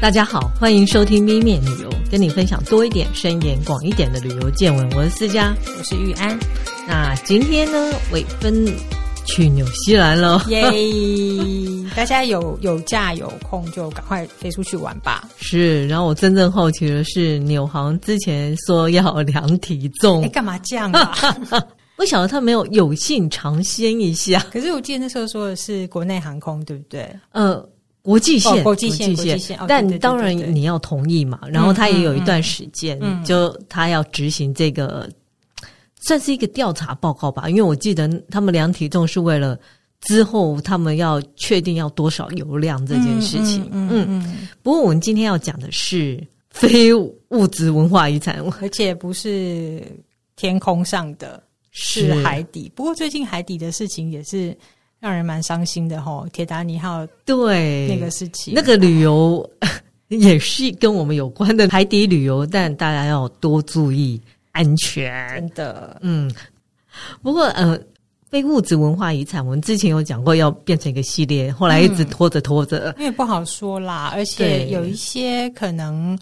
大家好，欢迎收听咪面旅游，跟你分享多一点、深一点、广一点的旅游见闻。我是思佳，我是玉安。那今天呢，伟芬去纽西兰了，耶！大家有有假有空就赶快飞出去玩吧。是，然后我真正好奇的是，纽航之前说要量体重，哎，干嘛这样啊？我晓得他没有有幸尝鲜一下，可是我记得那时候说的是国内航空，对不对？呃，国际线，哦、国际线，国际线。但当然你要同意嘛。然后他也有一段时间，就他要执行这个，嗯、算是一个调查报告吧。因为我记得他们量体重是为了之后他们要确定要多少油量这件事情。嗯，嗯，嗯，嗯。不过我们今天要讲的是非物质文化遗产，而且不是天空上的。是海底，不过最近海底的事情也是让人蛮伤心的吼。铁达尼号对那个事情，那个旅游 也是跟我们有关的海底旅游，但大家要多注意安全。真的，嗯。不过呃，非物质文化遗产，我们之前有讲过要变成一个系列，后来一直拖着拖着，因为不好说啦，而且有一些可能。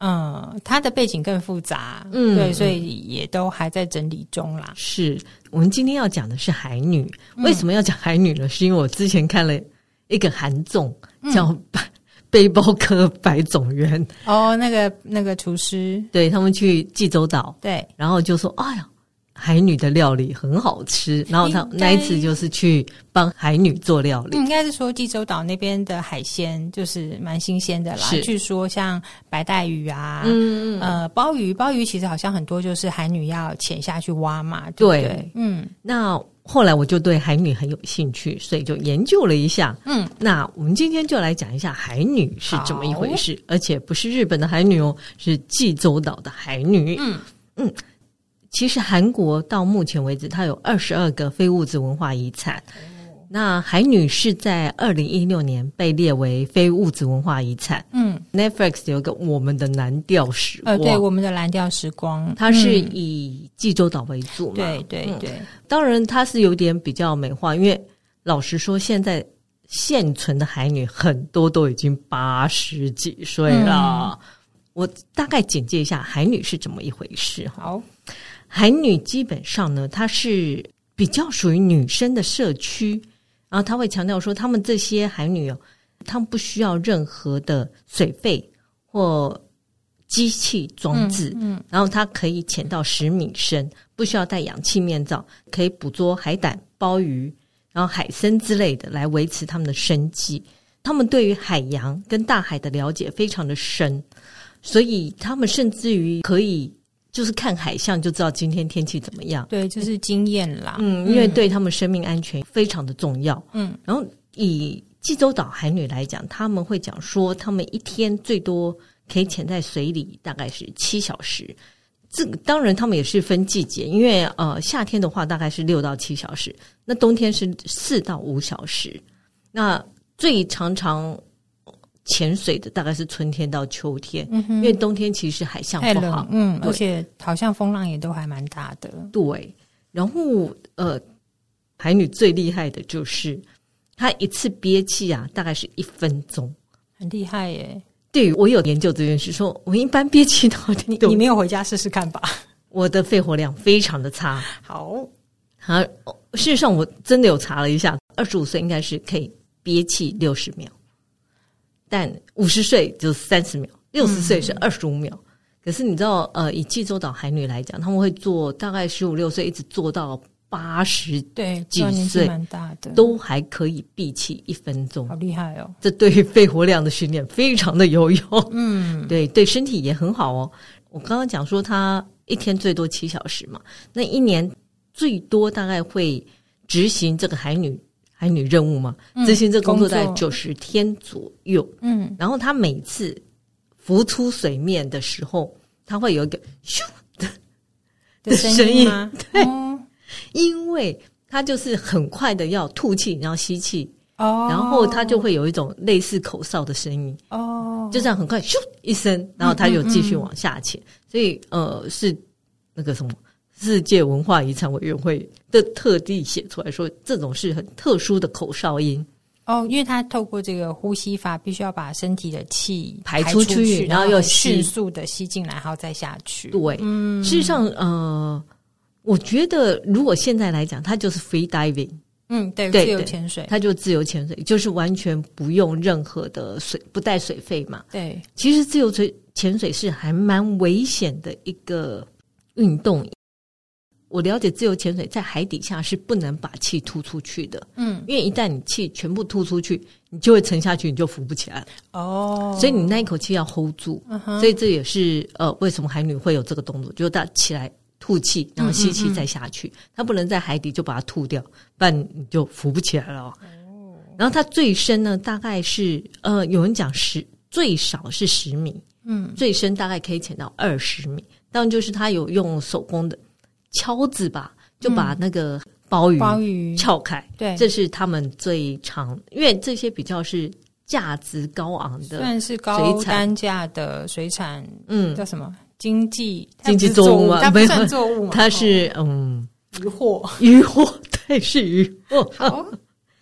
嗯，它的背景更复杂，嗯，对，所以也都还在整理中啦。是我们今天要讲的是海女，嗯、为什么要讲海女呢？是因为我之前看了一个韩综，叫《背包客百种园》哦，那个那个厨师，对他们去济州岛，对，然后就说：“哎呀。”海女的料理很好吃，然后他那一次就是去帮海女做料理。应该是说济州岛那边的海鲜就是蛮新鲜的啦。是据说像白带鱼啊，嗯呃鲍鱼，鲍鱼其实好像很多就是海女要潜下去挖嘛。对，对，嗯。那后来我就对海女很有兴趣，所以就研究了一下。嗯，那我们今天就来讲一下海女是怎么一回事，而且不是日本的海女哦，是济州岛的海女。嗯嗯。嗯其实韩国到目前为止，它有二十二个非物质文化遗产。那海女是在二零一六年被列为非物质文化遗产。嗯，Netflix 有一个《我们的蓝调时光》，呃，对，《我们的蓝调时光》，它是以济州岛为主嘛？对对对。当然，它是有点比较美化，因为老实说，现在现存的海女很多都已经八十几岁了。嗯、我大概简介一下海女是怎么一回事。好。海女基本上呢，她是比较属于女生的社区，然后她会强调说，她们这些海女哦，她们不需要任何的水费或机器装置，嗯，嗯，然后她可以潜到十米深，不需要戴氧气面罩，可以捕捉海胆、鲍鱼，然后海参之类的来维持他们的生计。他们对于海洋跟大海的了解非常的深，所以他们甚至于可以。就是看海象就知道今天天气怎么样，对，就是经验啦。嗯，因为对他们生命安全非常的重要。嗯，然后以济州岛海女来讲，他们会讲说，他们一天最多可以潜在水里大概是七小时。这个当然他们也是分季节，因为呃夏天的话大概是六到七小时，那冬天是四到五小时。那最常常。潜水的大概是春天到秋天，因为冬天其实海象不好，嗯，而且好像风浪也都还蛮大的。对，然后呃，海女最厉害的就是她一次憋气啊，大概是一分钟，很厉害耶。对，我有研究这件事，说我一般憋气的话，你你没有回家试试看吧？我的肺活量非常的差。好，好，事实上我真的有查了一下，二十五岁应该是可以憋气六十秒。但五十岁就三十秒，六十岁是二十五秒。嗯、可是你知道，呃，以济州岛海女来讲，他们会做大概十五六岁，一直做到八十对几岁，蛮大的，都还可以闭气一分钟，好厉害哦！这对于肺活量的训练非常的有用，嗯，对，对身体也很好哦。我刚刚讲说，他一天最多七小时嘛，那一年最多大概会执行这个海女。海女任务嘛，执行这工作在九十天左右。嗯，然后他每次浮出水面的时候，他会有一个咻的的声音吗？对，哦、因为他就是很快的要吐气，然后吸气，哦，然后他就会有一种类似口哨的声音，哦，就这样很快咻一声，然后他就继续往下潜。嗯嗯嗯，所以呃，是那个什么。世界文化遗产委员会的特地写出来说，这种是很特殊的口哨音，哦，因为它透过这个呼吸法，必须要把身体的气排出去，出去然后又迅速的吸进来，然后再下去。对，嗯，事实上，呃，我觉得如果现在来讲，它就是 free diving。嗯，对，对，自由潜水，它就自由潜水，就是完全不用任何的水，不带水费嘛。对，其实自由水潜水是还蛮危险的一个运动。我了解自由潜水在海底下是不能把气吐出去的。嗯，因为一旦你气全部吐出去，你就会沉下去，你就浮不起来了。哦，所以你那一口气要 hold 住。嗯哼，所以这也是呃，为什么海女会有这个动作，就是她起来。吐气，然后吸气再下去，它、嗯嗯嗯、不能在海底就把它吐掉，不然你就浮不起来了。哦，然后它最深呢，大概是呃，有人讲十最少是十米，嗯，最深大概可以潜到二十米。当然就是他有用手工的锹子吧，就把那个鲍鱼鲍鱼。撬开，对，这是他们最常，因为这些比较是价值高昂的，算是高单价的水产，嗯，叫什么？经济经济作物它不算作物嘛，它是嗯。渔获渔获，对，是渔获。好，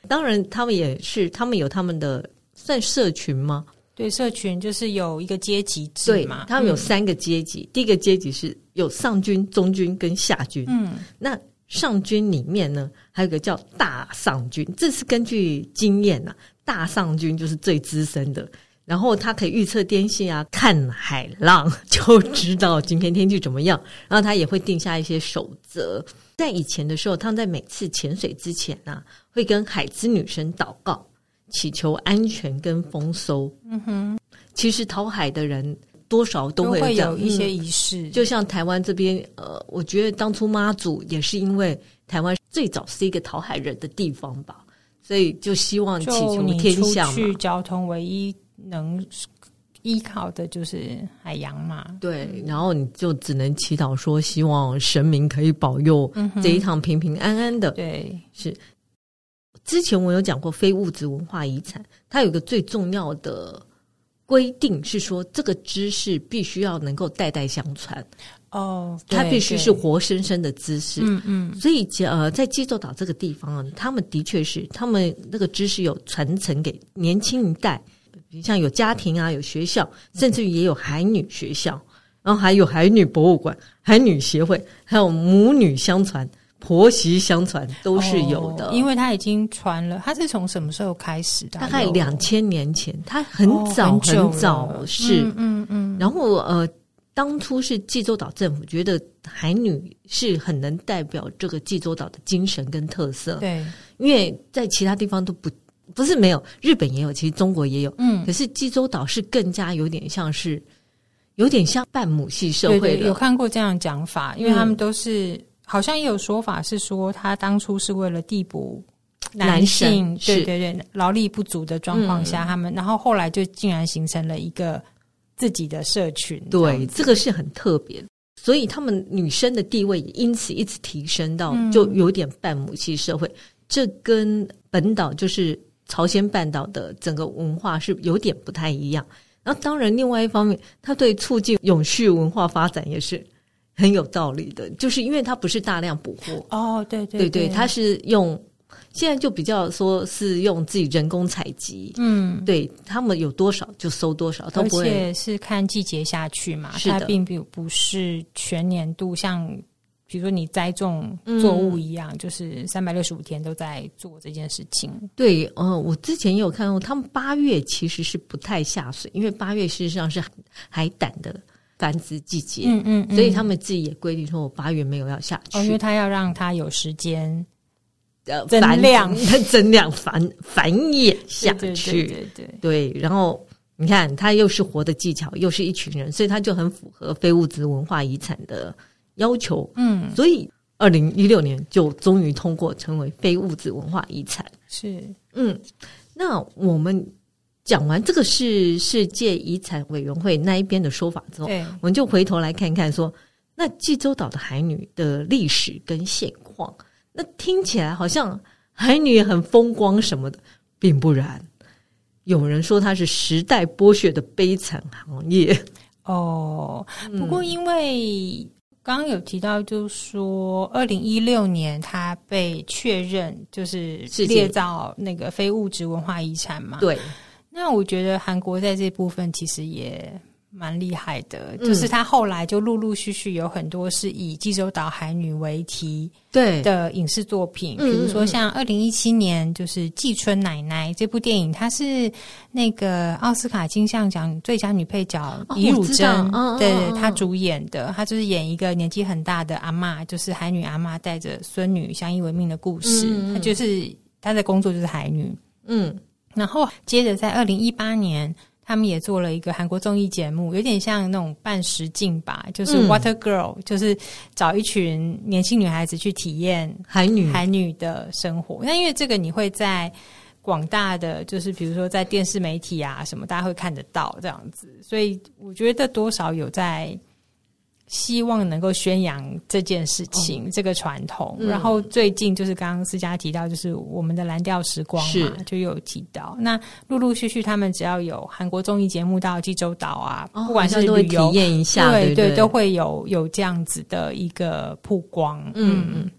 当然他们也是，他们有他们的算社群吗？对，社群就是有一个阶级制嘛，他们有三个阶级，嗯、第一个阶级是有上军、中军跟下军。嗯，那上军里面呢，还有一个叫大上军，这是根据经验呐、啊，大上军就是最资深的。然后他可以预测天气啊，看海浪就知道今天天气怎么样。然后他也会定下一些守则。在以前的时候，他们在每次潜水之前啊，会跟海之女神祷告，祈求安全跟丰收。嗯哼，其实讨海的人多少都会，有一些仪式，嗯，就像台湾这边，呃，我觉得当初妈祖也是因为台湾最早是一个讨海人的地方吧，所以就希望祈求天下。去交通唯一。能依靠的就是海洋嘛？对，然后你就只能祈祷说，希望神明可以保佑这一趟平平安安的。对，是。之前我有讲过非物质文化遗产，它有个最重要的规定是说，这个知识必须要能够代代相传。哦，它必须是活生生的知识。嗯嗯。所以，呃，在济州岛这个地方啊，他们的确是他们那个知识有传承给年轻一代。像有家庭啊，有学校，甚至于也有海女学校，然后还有海女博物馆、海女协会，还有母女相传、婆媳相传，都是有的。哦，因为它已经传了，它是从什么时候开始的？大概两千年前，它很早，哦，很，很早是，嗯嗯，嗯。然后呃，当初是济州岛政府觉得海女是很能代表这个济州岛的精神跟特色，对，因为在其他地方都不。不是没有，日本也有，其实中国也有。嗯，可是济州岛是更加有点像是，有点像半母系社会的。对对，有看过这样讲法，因为他们都是、嗯、好像也有说法是说，他当初是为了递补男性，男对对对，劳力不足的状况下，嗯、他们然后后来就竟然形成了一个自己的社群。对，这个是很特别，所以他们女生的地位也因此一直提升到，就有点半母系社会。嗯、这跟本岛就是。朝鲜半岛的整个文化是有点不太一样，然后当然另外一方面，它对促进永续文化发展也是很有道理的，就是因为它不是大量捕获哦，对对对对，它是用现在就比较说是用自己人工采集，嗯，对他们有多少就收多少，而且是看季节下去嘛，它并不不是全年度像。比如说你栽种作物一样，嗯、就是三百六十五天都在做这件事情。对，呃，我之前也有看过，他们八月其实是不太下水，因为八月事实上是海胆的繁殖季节。嗯嗯，嗯，所以他们自己也规定说，我八月没有要下去，哦、因为他要让他有时间呃增量、增量繁繁衍下去。对对对，对，对，对，然后你看，他又是活的技巧，又是一群人，所以他就很符合非物质文化遗产的。要求，嗯，所以二零一六年就终于通过成为非物质文化遗产。是，嗯，那我们讲完这个是世界遗产委员会那一边的说法之后，我们就回头来看看说，那济州岛的海女的历史跟现况，那听起来好像海女很风光什么的，并不然。有人说它是时代剥削的悲惨行业。哦，不过因为。刚刚有提到，就是说，二零一六年它被确认就是列到那个非物质文化遗产嘛？对。那我觉得韩国在这部分其实也。蛮厉害的，就是他后来就陆陆续续有很多是以济州岛海女为题对。的影视作品，比如说像二零一七年就是《季春奶奶》这部电影，它是那个奥斯卡金像奖最佳女配角李汝珍，对她主演的，她就是演一个年纪很大的阿嬷，就是海女阿嬷带着孙女相依为命的故事。她就是她的工作就是海女，嗯，然后接着在二零一八年。他们也做了一个韩国综艺节目，有点像那种半实境吧，就是 Water Girl，、嗯、就是找一群年轻女孩子去体验海女海女的生活。那因为这个，你会在广大的，就是比如说在电视媒体啊什么，大家会看得到这样子，所以我觉得多少有在。希望能够宣扬这件事情，哦、这个传统。嗯、然后最近就是刚刚思佳提到，就是我们的蓝调时光嘛，就有提到。那陆陆续续，他们只要有韩国综艺节目到济州岛啊，哦、不管是旅游体验一下，对对，对，都会有有这样子的一个曝光。嗯嗯。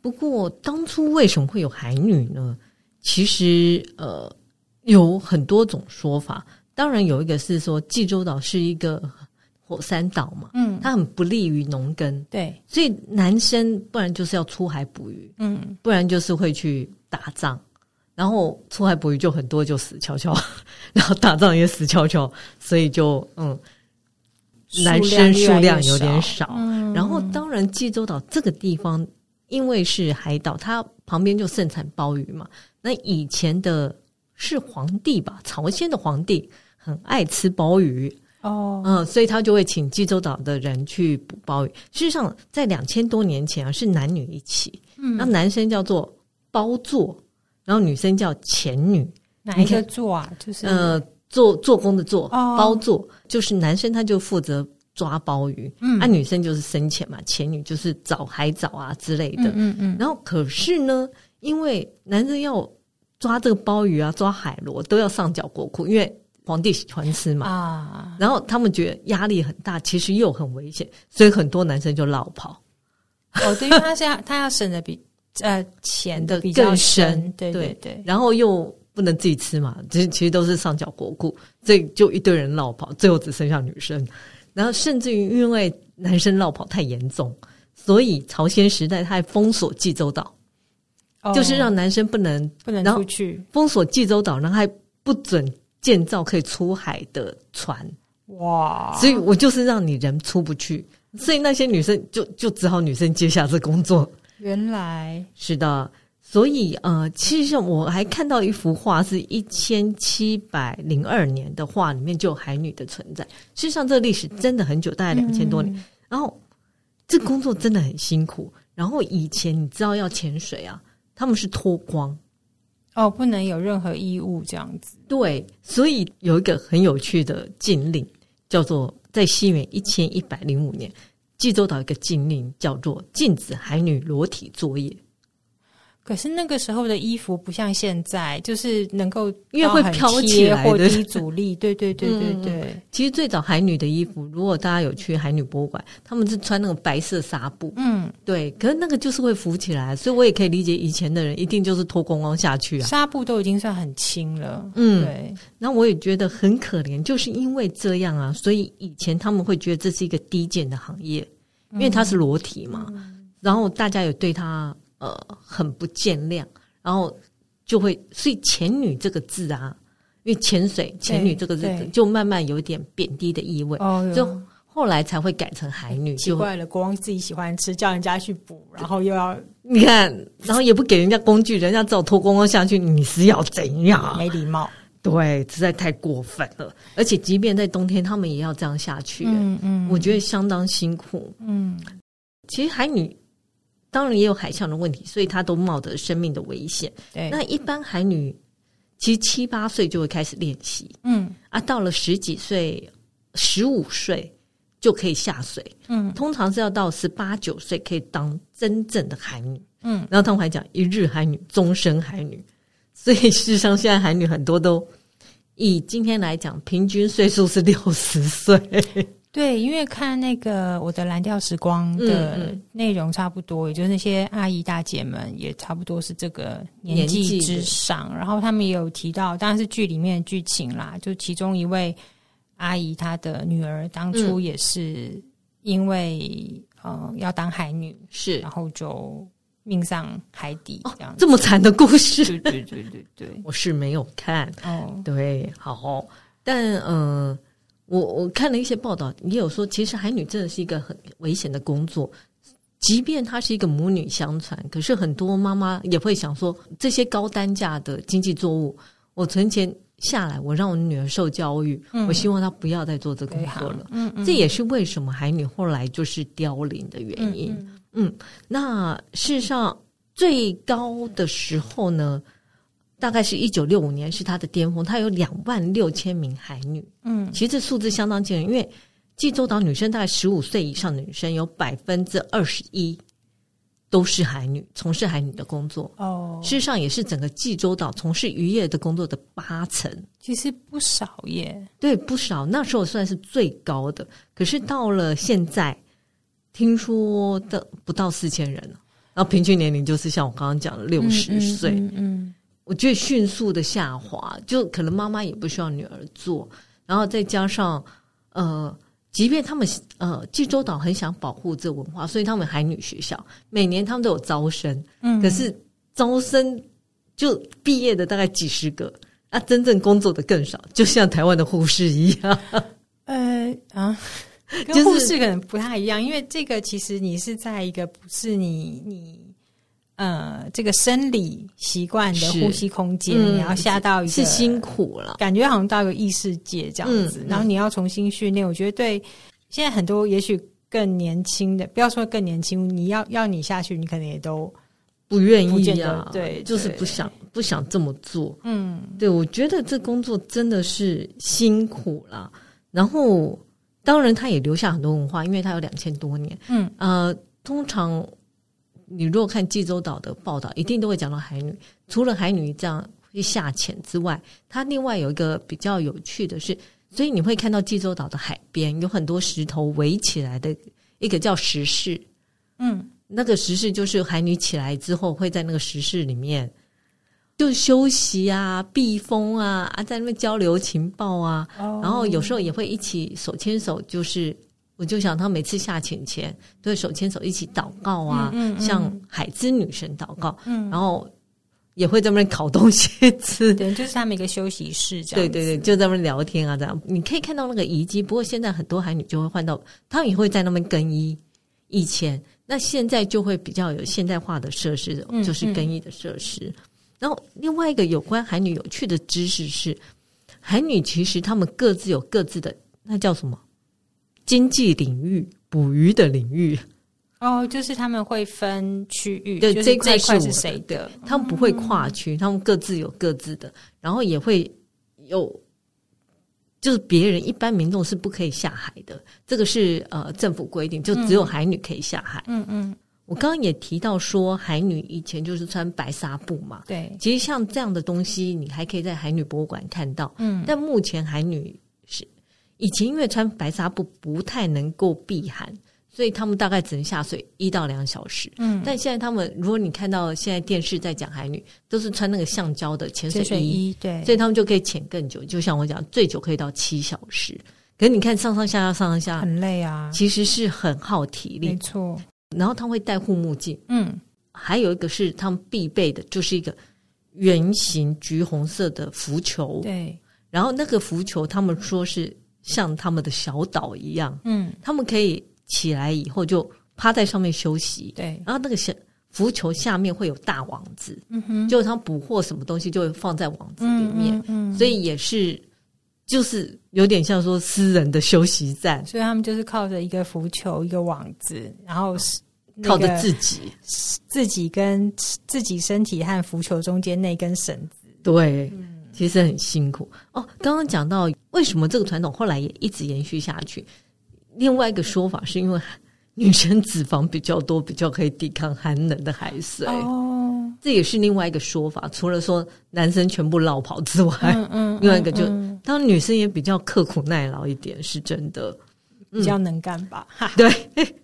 不过当初为什么会有海女呢？其实呃有很多种说法。当然有一个是说济州岛是一个。火山岛嘛，嗯，它很不利于农耕，对，所以男生不然就是要出海捕鱼，嗯，不然就是会去打仗，然后出海捕鱼就很多就死翘翘，然后打仗也死翘翘，所以就嗯，男生数量有点少。嗯，然后当然济州岛这个地方因为是海岛，它旁边就盛产鲍鱼嘛。那以前的是皇帝吧，朝鲜的皇帝很爱吃鲍鱼。哦，嗯，所以他就会请济州岛的人去捕鲍鱼。事实上，在两千多年前啊，是男女一起，嗯，那男生叫做包座，然后女生叫前女。哪一个座啊？就是呃，做做工的做，哦，鲍座就是男生他就负责抓鲍鱼，嗯，那，啊，女生就是深潜嘛，前女就是找海藻啊之类的，嗯嗯，嗯。然后可是呢，因为男生要抓这个鲍鱼啊，抓海螺都要上缴国库，因为。皇帝喜欢吃嘛啊，然后他们觉得压力很大，其实又很危险，所以很多男生就落跑。哦，对，因为他现在他要省的比呃钱的比较深，对对对，然后又不能自己吃嘛，其实其实都是上缴国库，所以就一堆人落跑，最后只剩下女生。然后甚至于因为男生落跑太严重，所以朝鲜时代他还封锁济州岛，哦，就是让男生不能不能出去，封锁济州岛，然后还不准。建造可以出海的船，哇！所以我就是让你人出不去，所以那些女生就就只好女生接下这工作。原来是的，所以呃，其实我还看到一幅画，是一千七百零二年的画，里面就有海女的存在。事实上，这历史真的很久，大概两千多年。嗯、然后这工作真的很辛苦。然后以前你知道要潜水啊，他们是脱光。哦，不能有任何衣物这样子。对，所以有一个很有趣的禁令，叫做在西元一千一百零五年，济州岛一个禁令叫做禁止海女裸体作业。可是那个时候的衣服不像现在，就是能够因为会飘起来的低阻力。对对对对对。嗯、其实最早海女的衣服，如果大家有去海女博物馆，他们是穿那种白色纱布。嗯，对。可是那个就是会浮起来，所以我也可以理解以前的人一定就是脱光光下去啊。纱布都已经算很轻了。嗯，对。那我也觉得很可怜，就是因为这样啊，所以以前他们会觉得这是一个低贱的行业，因为它是裸体嘛。嗯、然后大家有对他。呃，很不见谅，然后就会，所以“潜女”这个字啊，因为潜水“潜女”这个字就慢慢有点贬低的意味，就后来才会改成海女。奇怪了，国王自己喜欢吃，叫人家去捕，然后又要你看，然后也不给人家工具，人家只好脱光光下去，你是要怎样？没礼貌，对，实在太过分了。而且即便在冬天，他们也要这样下去，嗯嗯，我觉得相当辛苦。嗯，其实海女。当然也有海象的问题，所以她都冒着生命的危险。对，那一般海女其实七八岁就会开始练习，嗯。啊，到了十几岁、十五岁就可以下水，嗯，通常是要到十八九岁可以当真正的海女，嗯，然后他们还讲一日海女，终身海女，所以事实上现在海女很多都以今天来讲，平均岁数是六十岁。对，因为看那个我的蓝调时光的内容差不多，嗯嗯、也就是那些阿姨大姐们也差不多是这个年纪之上，然后他们也有提到，当然是剧里面的剧情啦，就其中一位阿姨她的女儿当初也是因为、嗯、呃要当海女，是。然后就命丧海底这样、哦，这么惨的故事，对对对对对，我是没有看哦，对，好，但嗯。呃我我看了一些报道，也有说，其实海女真的是一个很危险的工作。即便她是一个母女相传，可是很多妈妈也会想说，这些高单价的经济作物，我存钱下来，我让我女儿受教育，嗯、我希望她不要再做这工作了。嗯嗯，这也是为什么海女后来就是凋零的原因。嗯，嗯，嗯，那事实上最高的时候呢？大概是一九六五年是他的巅峰，他有两万六千名海女。嗯，其实这数字相当惊人，因为济州岛女生大概十五岁以上的女生有百分之二十一都是海女，从事海女的工作。哦，事实上也是整个济州岛从事渔业的工作的八成，其实不少耶。对，不少。那时候算是最高的，可是到了现在，听说的不到四千人了，然后平均年龄就是像我刚刚讲的六十岁。嗯。嗯嗯我觉得迅速的下滑，就可能妈妈也不需要女儿做，然后再加上呃，即便他们呃济州岛很想保护这文化，所以他们海女学校每年他们都有招生，嗯，可是招生就毕业的大概几十个，啊，真正工作的更少，就像台湾的护士一样，呃啊，跟护士可能不太一样，就是、因为这个其实你是在一个不是你你。呃，这个生理习惯的呼吸空间，嗯、你要下到一个是辛苦了，感觉好像到一个异世界这样子，嗯、然后你要重新训练。我觉得对现在很多也许更年轻的，不要说更年轻，你要要你下去，你可能也都不愿意啊，对，就是不想不想这么做。嗯，对，我觉得这工作真的是辛苦了。然后，当然他也留下很多文化，因为他有两千多年。嗯，呃，通常。你如果看济州岛的报道，一定都会讲到海女。除了海女这样会下潜之外，它另外有一个比较有趣的是，所以你会看到济州岛的海边有很多石头围起来的一个叫石室。嗯，那个石室就是海女起来之后会在那个石室里面就休息啊、避风啊啊，在那边交流情报啊，哦、然后有时候也会一起手牵手，就是。我就想，他每次下潜前都会手牵手一起祷告啊，嗯嗯嗯、向海之女神祷告，嗯、然后也会在那边烤东西吃。对，就是他们一个休息室，这样。对对对，就在那边聊天啊，这样。你可以看到那个遗迹，不过现在很多海女就会换到，他们也会在那边更衣。以前那现在就会比较有现代化的设施，就是更衣的设施。然后另外一个有关海女有趣的知识是，海女其实她们各自有各自的，那叫什么？经济领域，捕鱼的领域，哦，就是他们会分区域，对，这这块是谁的？他们不会跨区，嗯、他们各自有各自的，然后也会有，就是别人一般民众是不可以下海的，这个是呃政府规定，就只有海女可以下海。嗯嗯，我刚刚也提到说，海女以前就是穿白纱布嘛，对，其实像这样的东西，你还可以在海女博物馆看到。嗯，但目前海女。以前因为穿白纱布不太能够避寒，所以他们大概只能下水一到两小时。嗯，但现在他们，如果你看到现在电视在讲海女，都是穿那个橡胶的潜水衣，对，所以他们就可以潜更久。就像我讲，最久可以到七小时。可是你看上上下下上上下，很累啊，其实是很耗体力。没错。然后他们会戴护目镜，嗯，还有一个是他们必备的，就是一个圆形橘红色的浮球。对，然后那个浮球，他们说是。像他们的小岛一样，嗯，他们可以起来以后就趴在上面休息，对。然后那个小浮球下面会有大网子，嗯哼，就是他捕获什么东西就会放在网子里面，嗯，嗯，嗯，所以也是就是有点像说私人的休息站，所以他们就是靠着一个浮球一个网子，然后是靠着自己。自己跟自己身体和浮球中间那根绳子，对。嗯其实很辛苦哦。刚刚讲到为什么这个传统后来也一直延续下去，另外一个说法是因为女生脂肪比较多，比较可以抵抗寒冷的海水。哦，这也是另外一个说法。除了说男生全部落跑之外，嗯嗯，另外一个就当女生也比较刻苦耐劳一点，是真的。比较能干吧。嗯、对。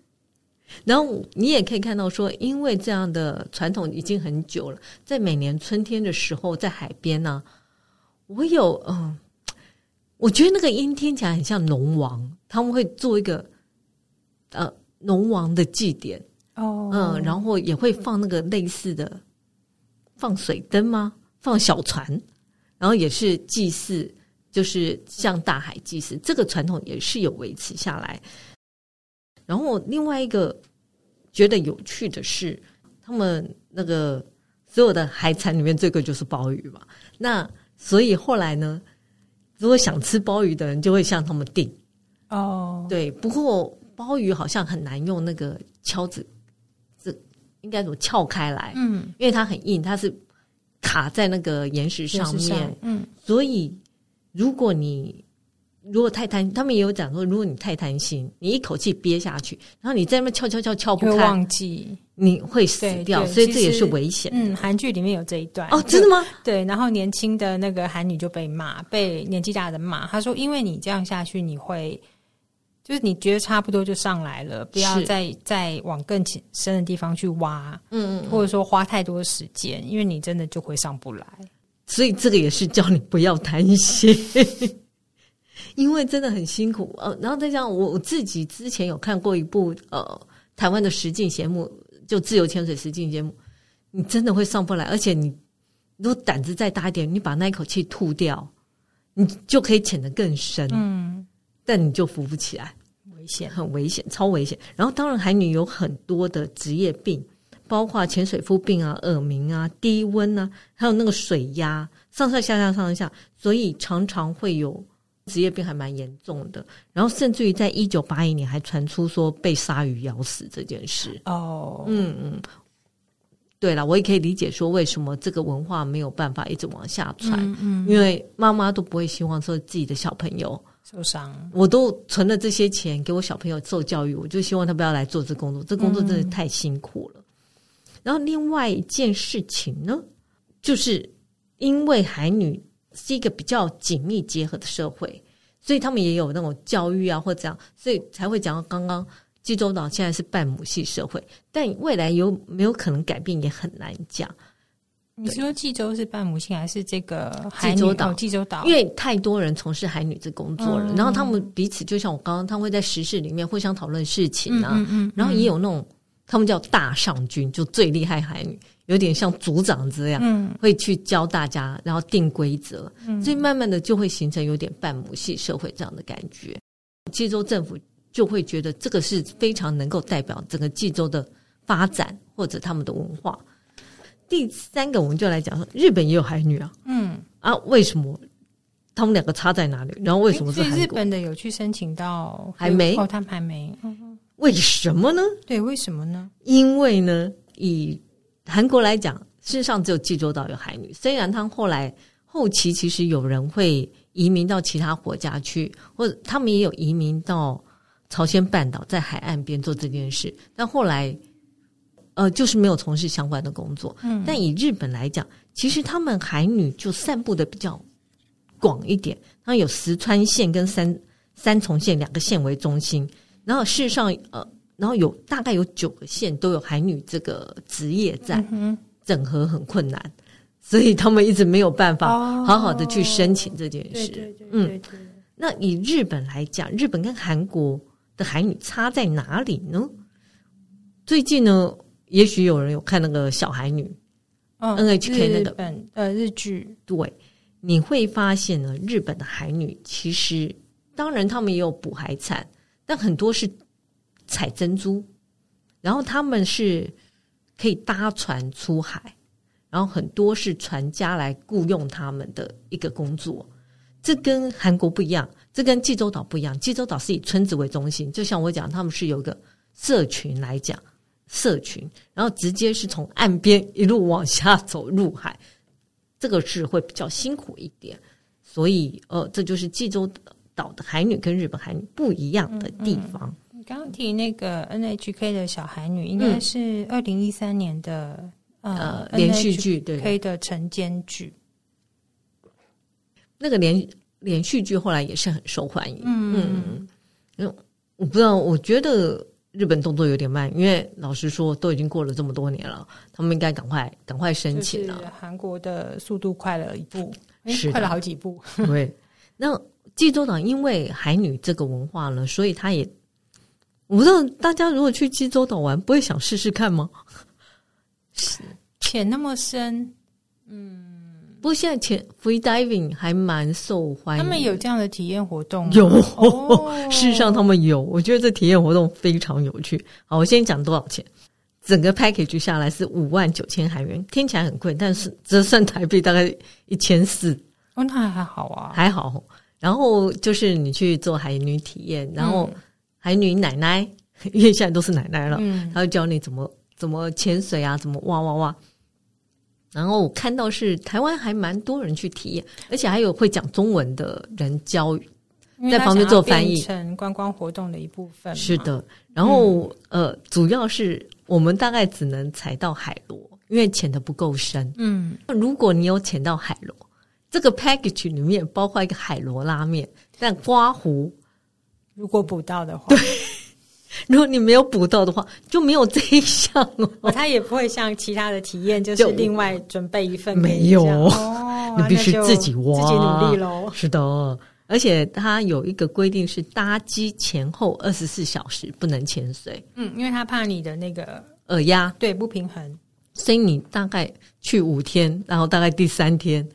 然后你也可以看到说，因为这样的传统已经很久了，在每年春天的时候，在海边呢、啊，我有嗯，我觉得那个音听起来很像龙王，他们会做一个呃龙王的祭典哦，嗯，然后也会放那个类似的放水灯吗？放小船，然后也是祭祀，就是向大海祭祀，这个传统也是有维持下来。然后另外一个觉得有趣的是，他们那个所有的海产里面，这个就是鲍鱼嘛。那所以后来呢，如果想吃鲍鱼的人，就会向他们订哦。对，不过鲍鱼好像很难用那个敲子，这应该怎么撬开来？嗯，因为它很硬，它是卡在那个岩石上面。嗯，所以如果你如果太贪，他们也有讲说，如果你太贪心，你一口气憋下去，然后你在那边撬撬撬撬不开，忘记你会死掉，所以这也是危险。嗯，韩剧里面有这一段哦，真的吗？对，然后年轻的那个韩女就被骂，被年纪大的骂，她说：“因为你这样下去，你会就是你觉得差不多就上来了，不要再再往更深的地方去挖，嗯，嗯，或者说花太多时间，因为你真的就会上不来。所以这个也是叫你不要贪心。”因为真的很辛苦，呃，然后再加上我我自己之前有看过一部呃台湾的实境节目，就自由潜水实境节目，你真的会上不来，而且你如果胆子再大一点，你把那一口气吐掉，你就可以潜得更深，嗯，但你就浮不起来，危险，很危险，超危险。然后当然海女有很多的职业病，包括潜水夫病啊、耳鸣啊、低温啊，还有那个水压上上下下上上下，所以常常会有。职业病还蛮严重的，然后甚至于在一九八一年还传出说被鲨鱼咬死这件事。哦，嗯嗯，对了，我也可以理解说为什么这个文化没有办法一直往下传，嗯，嗯，因为妈妈都不会希望说自己的小朋友受伤。我都存了这些钱给我小朋友受教育，我就希望他不要来做这工作，这工作真的太辛苦了。嗯，然后另外一件事情呢，就是因为海女。是一个比较紧密结合的社会，所以他们也有那种教育啊，或者这样，所以才会讲到刚刚济州岛现在是半母系社会，但未来有没有可能改变也很难讲。你说济州是半母系，还是这个济州岛？济州岛，因为太多人从事海女这工作了，嗯、然后他们彼此就像我刚刚，他们会在时事里面互相讨论事情啊，然后也有那种他们叫大上军，就最厉害海女。有点像组长这样，嗯，会去教大家，然后定规则，嗯，所以慢慢的就会形成有点半母系社会这样的感觉。济州政府就会觉得这个是非常能够代表整个济州的发展或者他们的文化。第三个，我们就来讲说，日本也有海女啊，嗯啊，为什么他们两个差在哪里？然后为什么是韩国？日本的有去申请到还没？哦，他们还没。为什么呢？对，为什么呢？因为呢，以韩国来讲，事实上只有济州岛有海女。虽然他后来后期其实有人会移民到其他国家去，或者他们也有移民到朝鲜半岛，在海岸边做这件事。但后来，呃，就是没有从事相关的工作。嗯。但以日本来讲，其实他们海女就散布的比较广一点。他们有石川县跟三三重县两个县为中心，然后事实上，呃。然后有大概有九个县都有海女这个职业在，整合很困难，所以他们一直没有办法好好的去申请这件事。嗯，那以日本来讲，日本跟韩国的海女差在哪里呢？最近呢，也许有人有看那个小海女，嗯，NHK 那个呃日剧，对，你会发现呢，日本的海女其实当然他们也有捕海产，但很多是。采珍珠，然后他们是可以搭船出海，然后很多是船家来雇佣他们的一个工作。这跟韩国不一样，这跟济州岛不一样。济州岛是以村子为中心，就像我讲，他们是有一个社群来讲，社群，然后直接是从岸边一路往下走入海，这个是会比较辛苦一点。所以，呃，这就是济州岛的海女跟日本海女不一样的地方。嗯嗯刚刚提那个 NHK 的小海女，应该是二零一三年的、嗯、呃连续剧，对，NHK 的晨间剧。那个连连续剧后来也是很受欢迎，嗯嗯，我不知道，我觉得日本动作有点慢，因为老实说，都已经过了这么多年了，他们应该赶快赶快申请了。韩国的速度快了一步，是快了好几步。对，那济州岛因为海女这个文化呢，所以他也，我不知道大家如果去济州岛玩，不会想试试看吗？是，潜那么深，嗯。不过现在潜 free diving 还蛮受欢迎，他们有这样的体验活动吗？有，哦、事实上他们有。我觉得这体验活动非常有趣。好，我先讲多少钱。整个 package 下来是五万九千韩元，听起来很贵，但是折算台币大概一千四。哦，那还还好啊，还好。然后就是你去做海女体验，然后海女奶奶，嗯、因为现在都是奶奶了，嗯，她会教你怎么怎么潜水啊，怎么哇哇哇。然后我看到是台湾还蛮多人去体验，而且还有会讲中文的人教，在旁边做翻译，成观光活动的一部分。是的，然后、嗯、呃，主要是我们大概只能踩到海螺，因为潜的不够深。嗯，如果你有潜到海螺，这个 package 里面包括一个海螺拉面，但刮胡，如果补到的话，对。如果你没有补到的话，就没有这一项哦。他也不会像其他的体验，就是另外准备一份一。没有，哦、你必须自己挖，自己努力喽。是的，而且他有一个规定是搭机前后二十四小时不能潜水。嗯，因为他怕你的那个耳压对不平衡，所以你大概去五天，然后大概第三天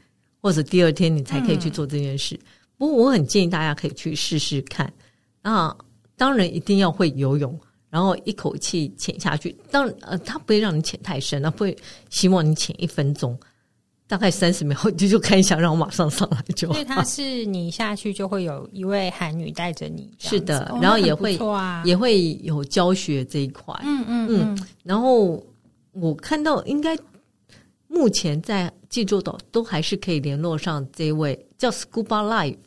或者第二天你才可以去做这件事。嗯、不过我很建议大家可以去试试看啊。当然一定要会游泳，然后一口气潜下去。当然，呃，他不会让你潜太深，他不会希望你潜一分钟，大概三十秒就就看一下，让我马上上来就好。所以他是你下去就会有一位韩女带着你，是的，然后也会、哦啊、也会有教学这一块。嗯嗯嗯。然后我看到应该目前在济州岛都还是可以联络上这位叫 Scuba Life，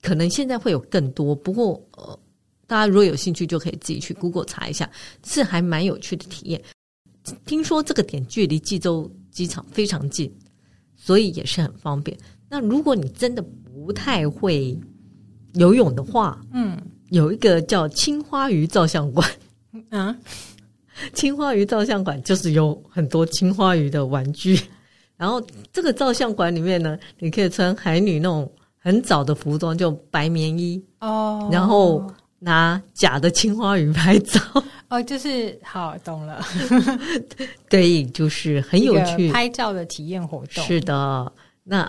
可能现在会有更多，不过呃。大家如果有兴趣，就可以自己去 Google 查一下，是还蛮有趣的体验。听说这个点距离济州机场非常近，所以也是很方便。那如果你真的不太会游泳的话，嗯，有一个叫青花鱼照相馆啊，青花鱼照相馆就是有很多青花鱼的玩具。然后这个照相馆里面呢，你可以穿海女那种很早的服装，就白棉衣哦，然后。拿假的青花鱼拍照 哦，就是好懂了，对，就是很有趣拍照的体验活动。是的，那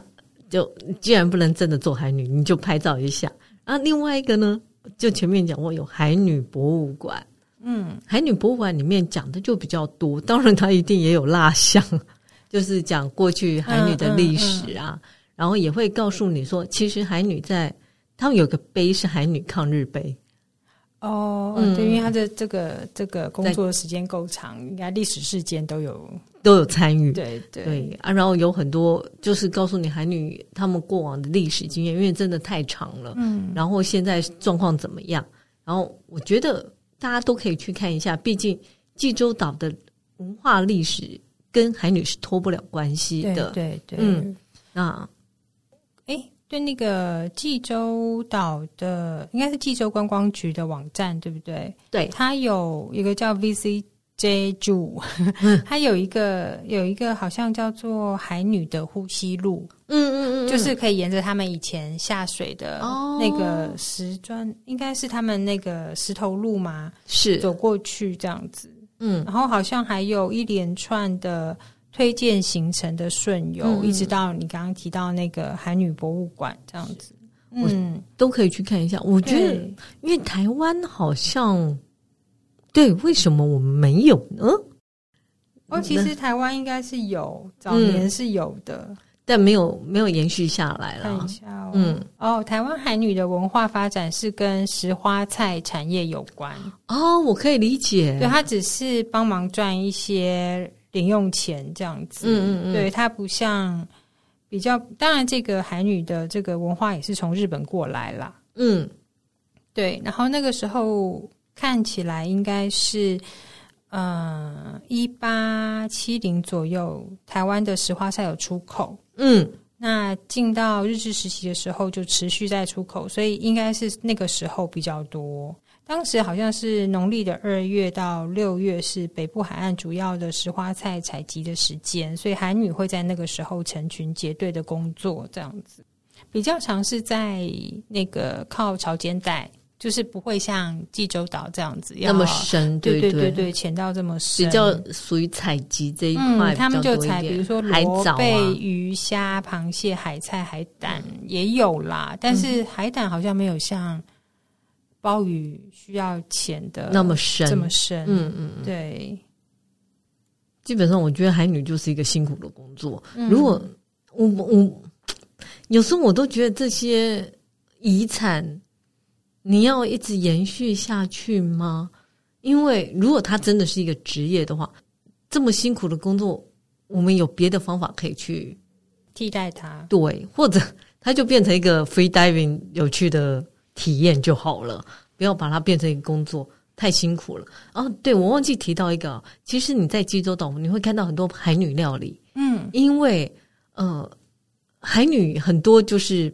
就既然不能真的做海女，你就拍照一下。啊，另外一个呢，就前面讲过有海女博物馆，嗯，海女博物馆里面讲的就比较多，当然它一定也有蜡像，就是讲过去海女的历史啊，嗯嗯嗯，然后也会告诉你说，其实海女在他们有个碑是海女抗日碑。哦，嗯，对，因为他的这个这个工作的时间够长，应该历史事件都有。都有参与，对对，对啊，然后有很多就是告诉你海女他们过往的历史经验，因为真的太长了，嗯，然后现在状况怎么样？然后我觉得大家都可以去看一下，毕竟济州岛的文化历史跟海女是脱不了关系的，对对，对，嗯，那。对那个济州岛的，应该是济州观光局的网站，对不对？对，它有一个叫 VC Jeju，它有一个有一个好像叫做海女的呼吸路，嗯嗯嗯，就是可以沿着他们以前下水的那个石砖，哦、应该是他们那个石头路嘛，是。走过去这样子，嗯，然后好像还有一连串的。推荐行程的顺游，嗯、一直到你刚刚提到那个海女博物馆这样子，嗯，都可以去看一下。我觉得，因为台湾好像对，为什么我们没有呢？哦，其实台湾应该是有，早年是有的，嗯、但没有没有延续下来了。看一下哦，嗯，哦，台湾海女的文化发展是跟石花菜产业有关。哦，我可以理解，对，它只是帮忙赚一些。零用钱这样子，嗯嗯嗯，对，它不像比较，当然这个海女的这个文化也是从日本过来啦，嗯，对，然后那个时候看起来应该是，呃，一八七零左右，台湾的石花菜有出口，嗯，那进到日治时期的时候就持续在出口，所以应该是那个时候比较多。当时好像是农历的二月到六月是北部海岸主要的石花菜采集的时间，所以海女会在那个时候成群结队的工作，这样子比较常是在那个靠潮间带。就是不会像济州岛这样子那么深，对对对对，潜到这么深，比较属于采集这一块。他们就采，比如说海藻、贝、鱼虾、螃蟹、海菜、海胆也有啦，但是海胆好像没有像鲍鱼需要潜的那么深，这么深。嗯嗯，对。基本上，我觉得海女就是一个辛苦的工作。如果我我有时候我都觉得这些遗产。你要一直延续下去吗？因为如果他真的是一个职业的话，这么辛苦的工作，我们有别的方法可以去替代他。对，或者他就变成一个 free diving 有趣的体验就好了，不要把它变成一个工作，太辛苦了。哦，对，我忘记提到一个，其实你在济州岛你会看到很多海女料理，嗯，因为呃，海女很多就是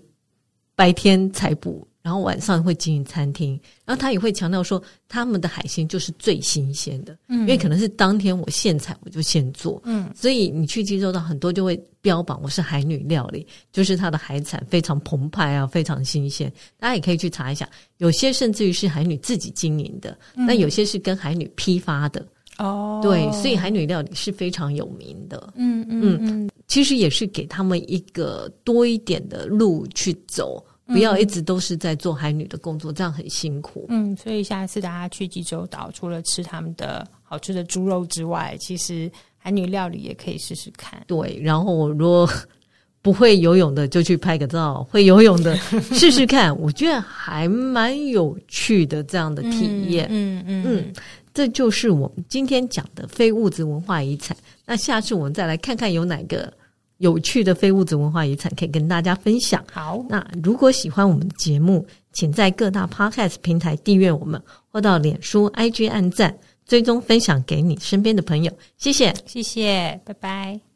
白天采捕。然后晚上会经营餐厅，然后他也会强调说，他们的海鲜就是最新鲜的，嗯，因为可能是当天我现采我就现做，嗯，所以你去济州岛很多就会标榜我是海女料理，就是它的海产非常澎湃啊，非常新鲜。大家也可以去查一下，有些甚至于是海女自己经营的，那、嗯、有些是跟海女批发的，哦，对，所以海女料理是非常有名的，嗯嗯嗯，其实也是给他们一个多一点的路去走。不要一直都是在做海女的工作，这样很辛苦。嗯，所以下一次大家去济州岛，除了吃他们的好吃的猪肉之外，其实海女料理也可以试试看。对，然后如果 不会游泳的，就去拍个照；会游泳的，试试看。我觉得还蛮有趣的这样的体验。嗯嗯嗯，嗯，这就是我们今天讲的非物质文化遗产。那下次我们再来看看有哪个。有趣的非物质文化遗产可以跟大家分享。好，那如果喜欢我们的节目，请在各大 Podcast 平台订阅我们，或到脸书、IG 按赞，追踪分享给你身边的朋友。谢谢，谢谢，拜拜。